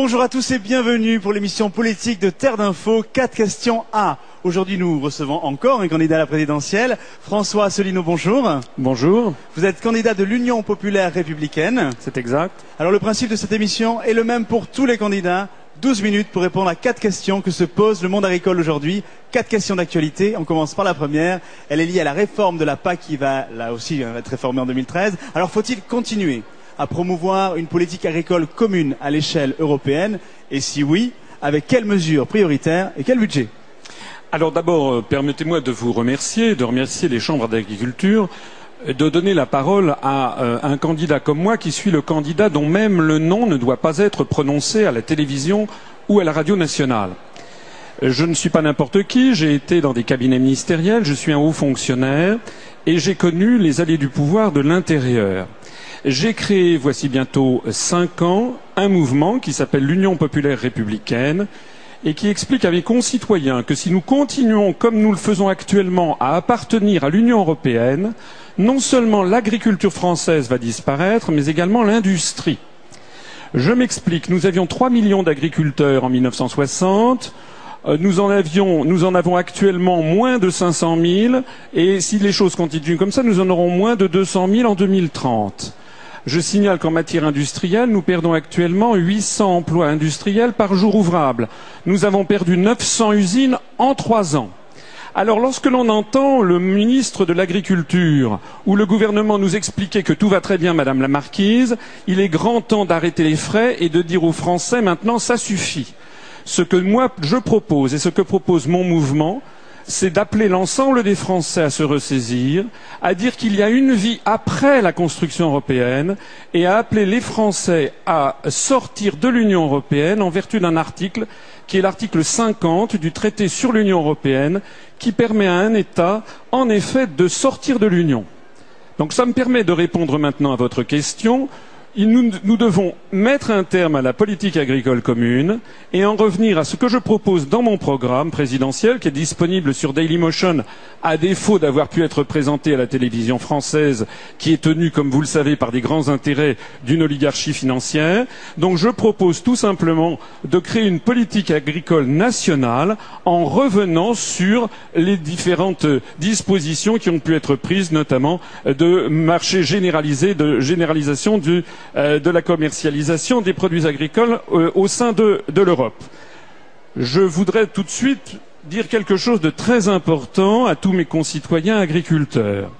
Bonjour à tous et bienvenue pour l'émission politique de Terre d'Info. Quatre questions A. Aujourd'hui, nous recevons encore un candidat à la présidentielle. François Asselineau, bonjour. Bonjour. Vous êtes candidat de l'Union populaire républicaine. C'est exact. Alors le principe de cette émission est le même pour tous les candidats. 12 minutes pour répondre à quatre questions que se pose le monde agricole aujourd'hui. Quatre questions d'actualité. On commence par la première. Elle est liée à la réforme de la PAC qui va là aussi être réformée en 2013. Alors faut-il continuer? À promouvoir une politique agricole commune à l'échelle européenne Et si oui, avec quelles mesures prioritaires et quel budget? Alors d'abord, euh, permettez-moi de vous remercier, de remercier les chambres d'agriculture, euh, de donner la parole à euh, un candidat comme moi qui suis le candidat dont même le nom ne doit pas être prononcé à la télévision ou à la radio nationale. Je ne suis pas n'importe qui, j'ai été dans des cabinets ministériels, je suis un haut fonctionnaire et j'ai connu les allées du pouvoir de l'intérieur. J'ai créé, voici bientôt cinq ans, un mouvement qui s'appelle l'Union populaire républicaine et qui explique à mes concitoyens que si nous continuons comme nous le faisons actuellement à appartenir à l'Union européenne, non seulement l'agriculture française va disparaître, mais également l'industrie. Je m'explique, nous avions 3 millions d'agriculteurs en 1960, euh, nous en, avions, nous en avons actuellement moins de 500 000, et si les choses continuent comme ça, nous en aurons moins de 200 000 en 2030. Je signale qu'en matière industrielle, nous perdons actuellement 800 emplois industriels par jour ouvrable. Nous avons perdu 900 usines en trois ans. Alors lorsque l'on entend le ministre de l'Agriculture ou le gouvernement nous expliquer que tout va très bien, Madame la Marquise, il est grand temps d'arrêter les frais et de dire aux Français maintenant ça suffit. Ce que moi je propose et ce que propose mon mouvement, c'est d'appeler l'ensemble des Français à se ressaisir, à dire qu'il y a une vie après la construction européenne et à appeler les Français à sortir de l'Union européenne en vertu d'un article qui est l'article 50 du traité sur l'Union européenne qui permet à un État, en effet, de sortir de l'Union. Donc ça me permet de répondre maintenant à votre question nous, devons mettre un terme à la politique agricole commune et en revenir à ce que je propose dans mon programme présidentiel qui est disponible sur Dailymotion à défaut d'avoir pu être présenté à la télévision française qui est tenue, comme vous le savez, par des grands intérêts d'une oligarchie financière. Donc je propose tout simplement de créer une politique agricole nationale en revenant sur les différentes dispositions qui ont pu être prises, notamment de marché généralisé, de généralisation du de la commercialisation des produits agricoles euh, au sein de, de l'Europe. Je voudrais tout de suite dire quelque chose de très important à tous mes concitoyens agriculteurs.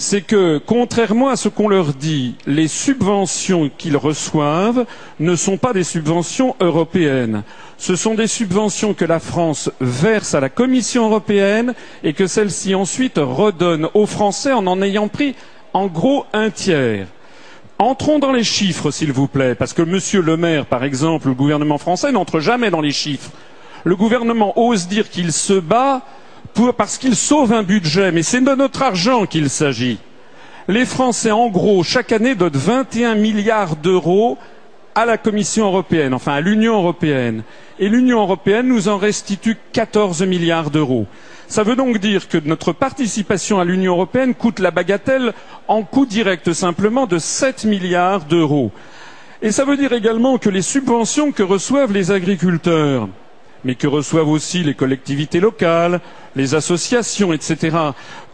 C'est que, contrairement à ce qu'on leur dit, les subventions qu'ils reçoivent ne sont pas des subventions européennes. Ce sont des subventions que la France verse à la Commission européenne et que celle-ci ensuite redonne aux Français en en ayant pris en gros un tiers. Entrons dans les chiffres, s'il vous plaît, parce que Monsieur le maire, par exemple, le gouvernement français n'entre jamais dans les chiffres. Le gouvernement ose dire qu'il se bat parce qu'il sauve un budget, mais c'est de notre argent qu'il s'agit. Les Français, en gros, chaque année donnent 21 milliards d'euros à la Commission européenne, enfin à l'Union européenne. Et l'Union européenne nous en restitue 14 milliards d'euros. Ça veut donc dire que notre participation à l'Union européenne coûte la bagatelle en coût direct simplement de 7 milliards d'euros. Et ça veut dire également que les subventions que reçoivent les agriculteurs, mais que reçoivent aussi les collectivités locales, les associations, etc.,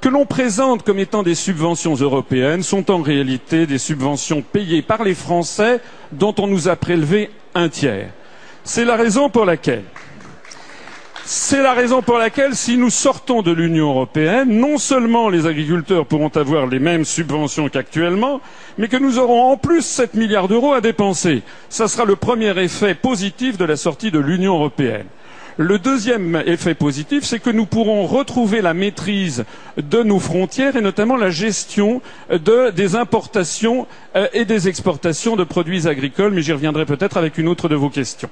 que l'on présente comme étant des subventions européennes, sont en réalité des subventions payées par les Français dont on nous a prélevé un tiers. C'est la raison pour laquelle c'est la raison pour laquelle, si nous sortons de l'Union européenne, non seulement les agriculteurs pourront avoir les mêmes subventions qu'actuellement, mais que nous aurons en plus 7 milliards d'euros à dépenser. Ce sera le premier effet positif de la sortie de l'Union européenne. Le deuxième effet positif, c'est que nous pourrons retrouver la maîtrise de nos frontières et notamment la gestion de, des importations euh, et des exportations de produits agricoles, mais j'y reviendrai peut-être avec une autre de vos questions.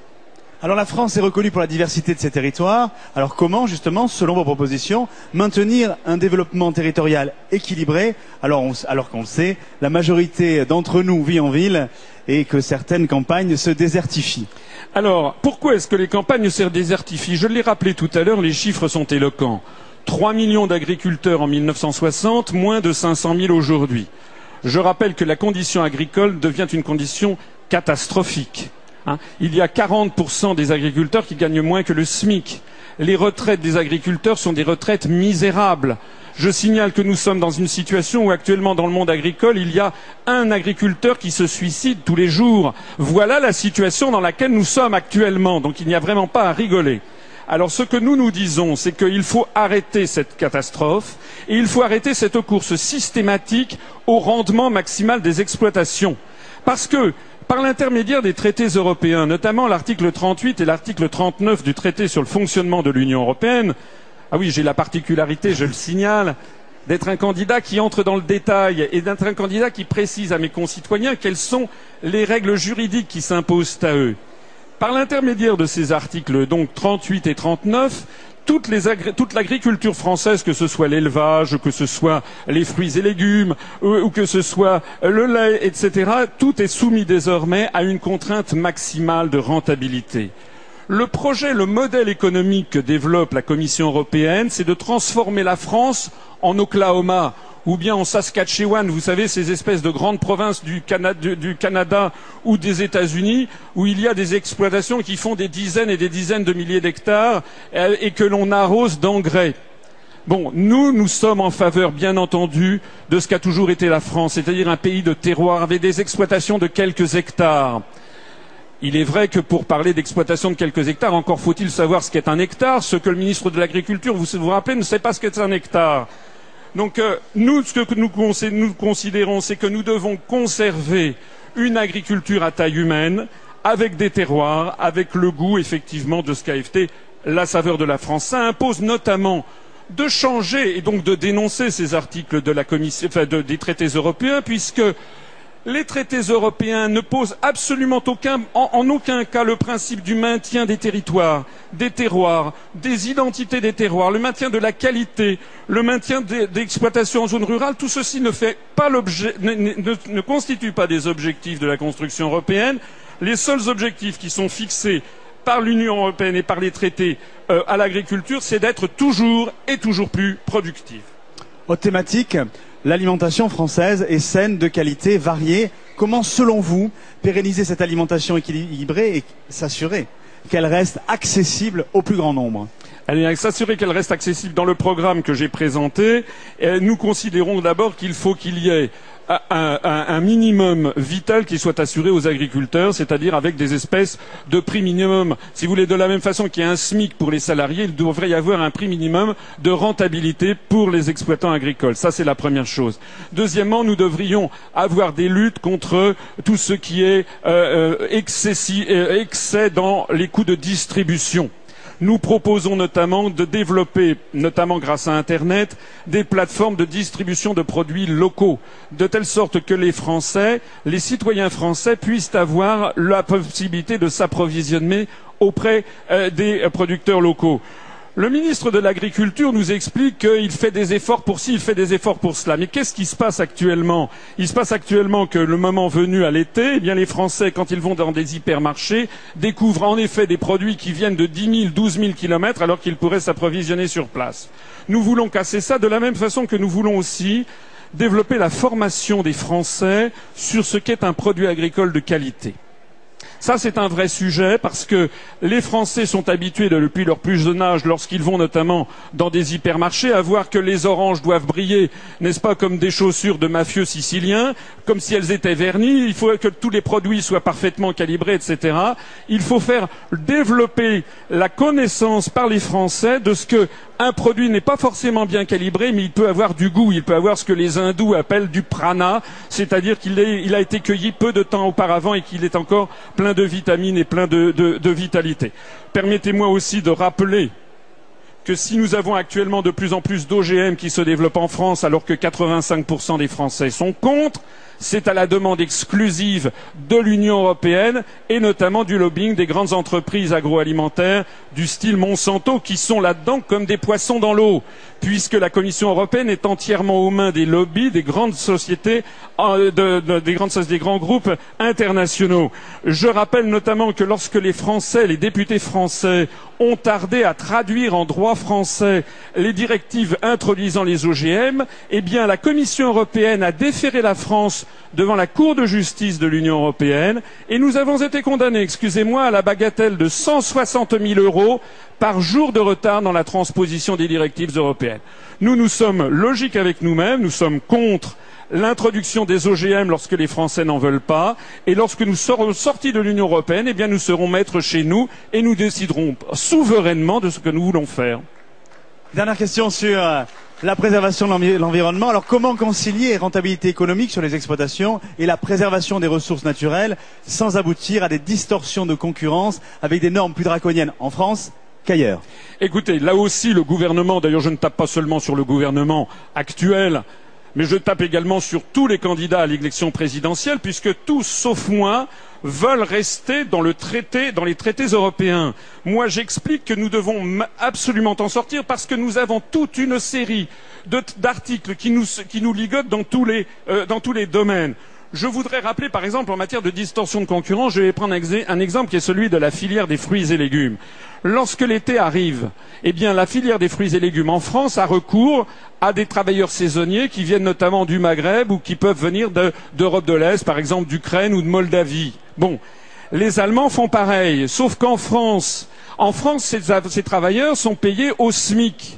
La France est reconnue pour la diversité de ses territoires. Alors comment, justement, selon vos propositions, maintenir un développement territorial équilibré? Alors, alors qu'on le sait, la majorité d'entre nous vit en ville et que certaines campagnes se désertifient Alors, pourquoi est-ce que les campagnes se désertifient? Je l'ai rappelé tout à l'heure, les chiffres sont éloquents. 3 millions d'agriculteurs en 1960, moins de 500 000 aujourd'hui. Je rappelle que la condition agricole devient une condition catastrophique Hein. Il y a 40% des agriculteurs qui gagnent moins que le SMIC. Les retraites des agriculteurs sont des retraites misérables. Je signale que nous sommes dans une situation où actuellement dans le monde agricole, il y a un agriculteur qui se suicide tous les jours. Voilà la situation dans laquelle nous sommes actuellement. Donc il n'y a vraiment pas à rigoler. Alors ce que nous nous disons, c'est qu'il faut arrêter cette catastrophe et il faut arrêter cette course systématique au rendement maximal des exploitations. Parce que par l'intermédiaire des traités européens, notamment l'article 38 et l'article 39 du traité sur le fonctionnement de l'Union européenne, ah oui, j'ai la particularité, je le signale, d'être un candidat qui entre dans le détail et d'être un candidat qui précise à mes concitoyens quelles sont les règles juridiques qui s'imposent à eux. Par l'intermédiaire de ces articles, donc 38 et 39, toute l'agriculture française, que ce soit l'élevage, que ce soit les fruits et légumes, ou, que ce soit le lait, etc., tout est soumis désormais à une contrainte maximale de rentabilité. Le projet, le modèle économique que développe la Commission européenne, c'est de transformer la France en Oklahoma ou bien en Saskatchewan, vous savez, ces espèces de grandes provinces du, Canada, ou des États-Unis, où il y a des exploitations qui font des dizaines et des dizaines de milliers d'hectares euh, et que l'on arrose d'engrais. Bon, nous, nous sommes en faveur, bien entendu, de ce qu'a toujours été la France, c'est-à-dire un pays de terroir avec des exploitations de quelques hectares. Il est vrai que pour parler d'exploitation de quelques hectares, encore faut-il savoir ce qu'est un hectare. Ce que le ministre de l'Agriculture, vous vous rappelez, ne sait pas ce qu'est un hectare. Donc euh, nous, ce que nous, considérons, c'est que nous devons conserver une agriculture à taille humaine, avec des terroirs, avec le goût effectivement de ce qu'a été la saveur de la France. Ça impose notamment de changer et donc de dénoncer ces articles des traités européens, puisque les traités européens ne posent absolument en, aucun cas le principe du maintien des territoires, des terroirs, des identités des terroirs, le maintien de la qualité, le maintien d'exploitation en zone rurale. Tout ceci ne, constitue pas des objectifs de la construction européenne. Les seuls objectifs qui sont fixés par l'Union européenne et par les traités euh, à l'agriculture, c'est d'être toujours et toujours plus productif. Aux thématiques, l'alimentation française est saine, de qualité, variée. Comment, selon vous, pérenniser cette alimentation équilibrée et s'assurer qu'elle reste accessible au plus grand nombre? S'assurer qu'elle reste accessible dans le programme que j'ai présenté. nous considérons d'abord qu'il faut qu'il y ait un, minimum vital qui soit assuré aux agriculteurs, c'est-à-dire avec des espèces de prix minimum. Si vous voulez, de la même façon qu'il y a un SMIC pour les salariés, il devrait y avoir un prix minimum de rentabilité pour les exploitants agricoles. C'est la première chose. Deuxièmement, nous devrions avoir des luttes contre tout ce qui est euh, euh, euh excès dans les coûts de distribution. Nous proposons notamment de développer, notamment grâce à Internet, des plateformes de distribution de produits locaux, de telle sorte que les Français, les citoyens français puissent avoir la possibilité de s'approvisionner auprès euh, des producteurs locaux. Le ministre de l'Agriculture nous explique qu'il fait des efforts pour ci, il fait des efforts pour cela. Mais qu'est-ce qui se passe actuellement? Il se passe actuellement que le moment venu à l'été, eh les Français, quand ils vont dans des hypermarchés, découvrent en effet des produits qui viennent de 10 000, 12 000 kilomètres alors qu'ils pourraient s'approvisionner sur place. Nous voulons casser ça de la même façon que nous voulons aussi développer la formation des Français sur ce qu'est un produit agricole de qualité. C'est un vrai sujet parce que les Français sont habitués depuis leur plus jeune âge, lorsqu'ils vont notamment dans des hypermarchés, à voir que les oranges doivent briller, n'est-ce pas, comme des chaussures de mafieux siciliens, comme si elles étaient vernies. Il faut que tous les produits soient parfaitement calibrés, etc. Il faut faire développer la connaissance par les Français de ce que un produit n'est pas forcément bien calibré, mais il peut avoir du goût, il peut avoir ce que les hindous appellent du prana, c'est-à-dire qu'il a été cueilli peu de temps auparavant et qu'il est encore plein de vitamines et plein de, de vitalité. Permettez-moi aussi de rappeler que si nous avons actuellement de plus en plus d'OGM qui se développent en France alors que 85% des Français sont contre, c'est à la demande exclusive de l'Union européenne et notamment du lobbying des grandes entreprises agroalimentaires du style Monsanto qui sont là-dedans comme des poissons dans l'eau, puisque la Commission européenne est entièrement aux mains des lobbies des grandes sociétés, euh, des, grands groupes internationaux. Je rappelle notamment que lorsque les Français, les députés français, ont tardé à traduire en droit français les directives introduisant les OGM, eh bien la Commission européenne a déféré la France devant la Cour de justice de l'Union européenne. Et nous avons été condamnés, excusez-moi, à la bagatelle de 160 000 euros par jour de retard dans la transposition des directives européennes. Nous, nous sommes logiques avec nous-mêmes, nous sommes contre l'introduction des OGM lorsque les Français n'en veulent pas, et lorsque nous serons sortis de l'Union européenne, eh bien nous serons maîtres chez nous et nous déciderons souverainement de ce que nous voulons faire. Dernière question sur euh, la préservation de l'environnement. Alors comment concilier rentabilité économique sur les exploitations et la préservation des ressources naturelles sans aboutir à des distorsions de concurrence avec des normes plus draconiennes en France qu'ailleurs? Écoutez, là aussi le gouvernement, d'ailleurs je ne tape pas seulement sur le gouvernement actuel, mais je tape également sur tous les candidats à l'élection présidentielle, puisque tous, sauf moi, veulent rester dans le traité, dans les traités européens. J'explique que nous devons absolument en sortir parce que nous avons toute une série d'articles qui nous, ligotent dans tous les, euh, dans tous les domaines. Je voudrais rappeler, par exemple, en matière de distorsion de concurrence, je vais prendre un exemple qui est celui de la filière des fruits et légumes. Lorsque l'été arrive, eh la filière des fruits et légumes en France a recours à des travailleurs saisonniers qui viennent notamment du Maghreb ou qui peuvent venir d'Europe de, de l'Est, par exemple d'Ukraine ou de Moldavie. Bon. Les Allemands font pareil, sauf qu'en France, en France, ces, ces travailleurs sont payés au SMIC,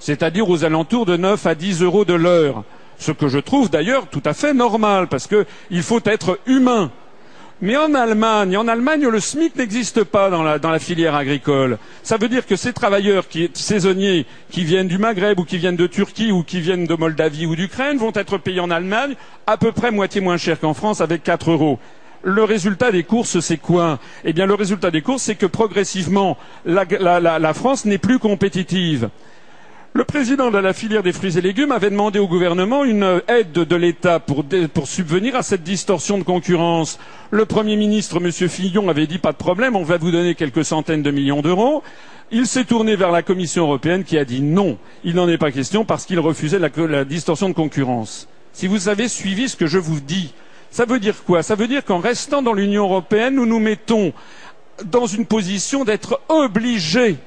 c'est-à-dire aux alentours de 9 à 10 euros de l'heure. Ce que je trouve d'ailleurs tout à fait normal, parce qu'il faut être humain. Mais en Allemagne, en Allemagne, le SMIC n'existe pas dans la, filière agricole. Ça veut dire que ces travailleurs saisonniers qui viennent du Maghreb ou qui viennent de Turquie ou qui viennent de Moldavie ou d'Ukraine vont être payés en Allemagne à peu près moitié moins cher qu'en France avec 4 euros. Le résultat des courses, c'est quoi? Eh bien, le résultat des courses, c'est que progressivement, la France n'est plus compétitive. Le président de la filière des fruits et légumes avait demandé au gouvernement une aide de l'État pour, subvenir à cette distorsion de concurrence. Le Premier ministre, M. Fillon, avait dit pas de problème, on va vous donner quelques centaines de millions d'euros. Il s'est tourné vers la Commission européenne qui a dit non, il n'en est pas question parce qu'il refusait la, distorsion de concurrence. Si vous avez suivi ce que je vous dis, ça veut dire quoi? Ça veut dire qu'en restant dans l'Union européenne, nous nous mettons dans une position d'être obligés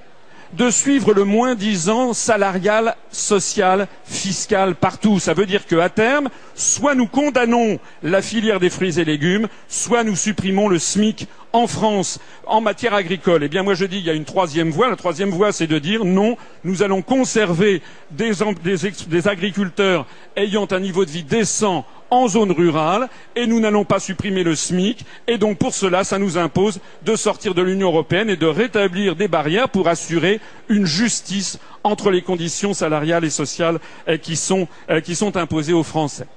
de suivre le moins disant salarial, social, fiscal partout. Ça veut dire qu'à terme, soit nous condamnons la filière des fruits et légumes, soit nous supprimons le SMIC en France en matière agricole. Eh bien, moi, je dis qu'il y a une troisième voie. La troisième voie, c'est de dire non, nous allons conserver des, agriculteurs ayant un niveau de vie décent en zone rurale et nous n'allons pas supprimer le SMIC et donc pour cela, ça nous impose de sortir de l'Union européenne et de rétablir des barrières pour assurer une justice entre les conditions salariales et sociales euh, qui sont, euh, qui sont imposées aux Français.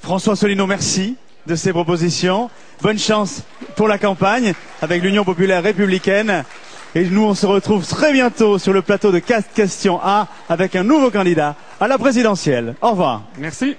François Solino, merci de ces propositions. Bonne chance pour la campagne avec l'Union populaire républicaine. Et nous, on se retrouve très bientôt sur le plateau de 4 questions A avec un nouveau candidat à la présidentielle. Au revoir. Merci.